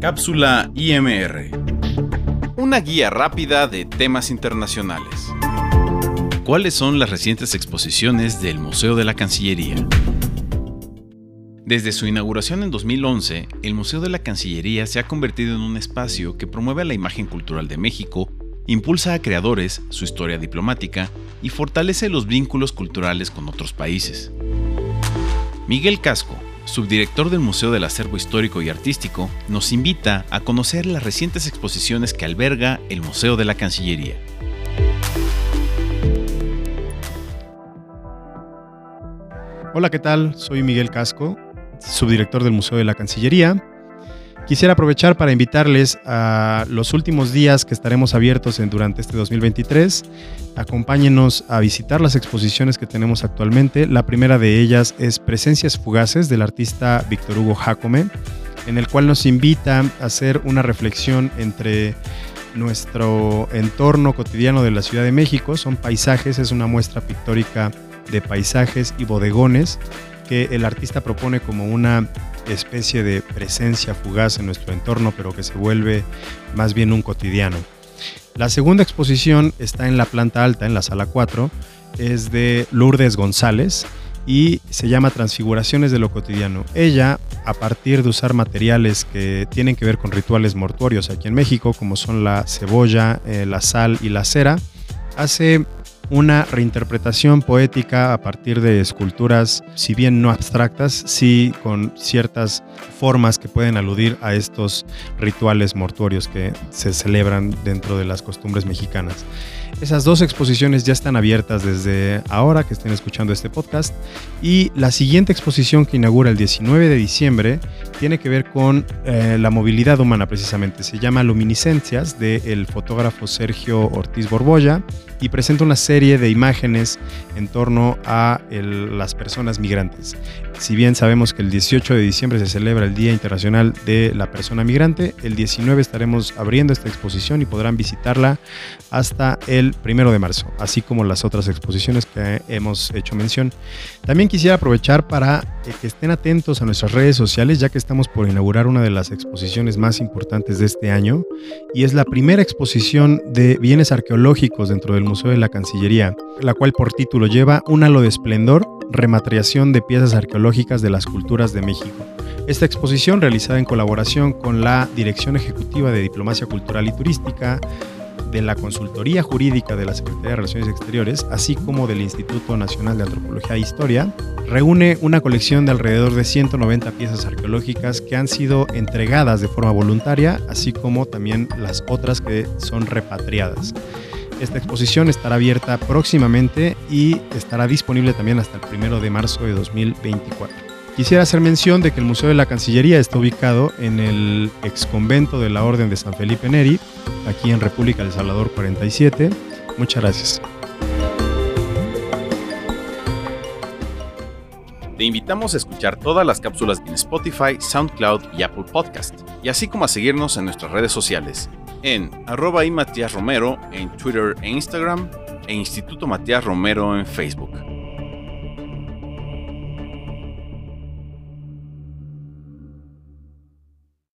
Cápsula IMR. Una guía rápida de temas internacionales. ¿Cuáles son las recientes exposiciones del Museo de la Cancillería? Desde su inauguración en 2011, el Museo de la Cancillería se ha convertido en un espacio que promueve la imagen cultural de México, impulsa a creadores, su historia diplomática y fortalece los vínculos culturales con otros países. Miguel Casco, subdirector del Museo del Acervo Histórico y Artístico, nos invita a conocer las recientes exposiciones que alberga el Museo de la Cancillería. Hola, ¿qué tal? Soy Miguel Casco, subdirector del Museo de la Cancillería. Quisiera aprovechar para invitarles a los últimos días que estaremos abiertos durante este 2023. Acompáñenos a visitar las exposiciones que tenemos actualmente. La primera de ellas es Presencias Fugaces del artista Víctor Hugo Jacome, en el cual nos invita a hacer una reflexión entre nuestro entorno cotidiano de la Ciudad de México. Son paisajes, es una muestra pictórica de paisajes y bodegones que el artista propone como una especie de presencia fugaz en nuestro entorno, pero que se vuelve más bien un cotidiano. La segunda exposición está en la planta alta, en la sala 4, es de Lourdes González y se llama Transfiguraciones de lo cotidiano. Ella, a partir de usar materiales que tienen que ver con rituales mortuorios aquí en México, como son la cebolla, eh, la sal y la cera, hace una reinterpretación poética a partir de esculturas, si bien no abstractas, sí con ciertas formas que pueden aludir a estos rituales mortuorios que se celebran dentro de las costumbres mexicanas. Esas dos exposiciones ya están abiertas desde ahora que estén escuchando este podcast y la siguiente exposición que inaugura el 19 de diciembre tiene que ver con eh, la movilidad humana precisamente. Se llama Luminiscencias del fotógrafo Sergio Ortiz Borbolla y presenta una serie de imágenes en torno a las personas migrantes. Si bien sabemos que el 18 de diciembre se celebra el Día Internacional de la Persona Migrante, el 19 estaremos abriendo esta exposición y podrán visitarla hasta el 1 de marzo, así como las otras exposiciones que hemos hecho mención. También quisiera aprovechar para eh, que estén atentos a nuestras redes sociales, ya que estamos por inaugurar una de las exposiciones más importantes de este año, y es la primera exposición de bienes arqueológicos dentro del Museo de la Cancillería, la cual por título lleva Un halo de esplendor, rematriación de piezas arqueológicas de las culturas de México. Esta exposición, realizada en colaboración con la Dirección Ejecutiva de Diplomacia Cultural y Turística, de la Consultoría Jurídica de la Secretaría de Relaciones Exteriores, así como del Instituto Nacional de Antropología e Historia, reúne una colección de alrededor de 190 piezas arqueológicas que han sido entregadas de forma voluntaria, así como también las otras que son repatriadas. Esta exposición estará abierta próximamente y estará disponible también hasta el 1 de marzo de 2024. Quisiera hacer mención de que el Museo de la Cancillería está ubicado en el ex convento de la Orden de San Felipe Neri, aquí en República del Salvador 47. Muchas gracias. Te invitamos a escuchar todas las cápsulas en Spotify, SoundCloud y Apple Podcast, y así como a seguirnos en nuestras redes sociales, en arroba y Matías Romero en Twitter e Instagram, e Instituto Matías Romero en Facebook.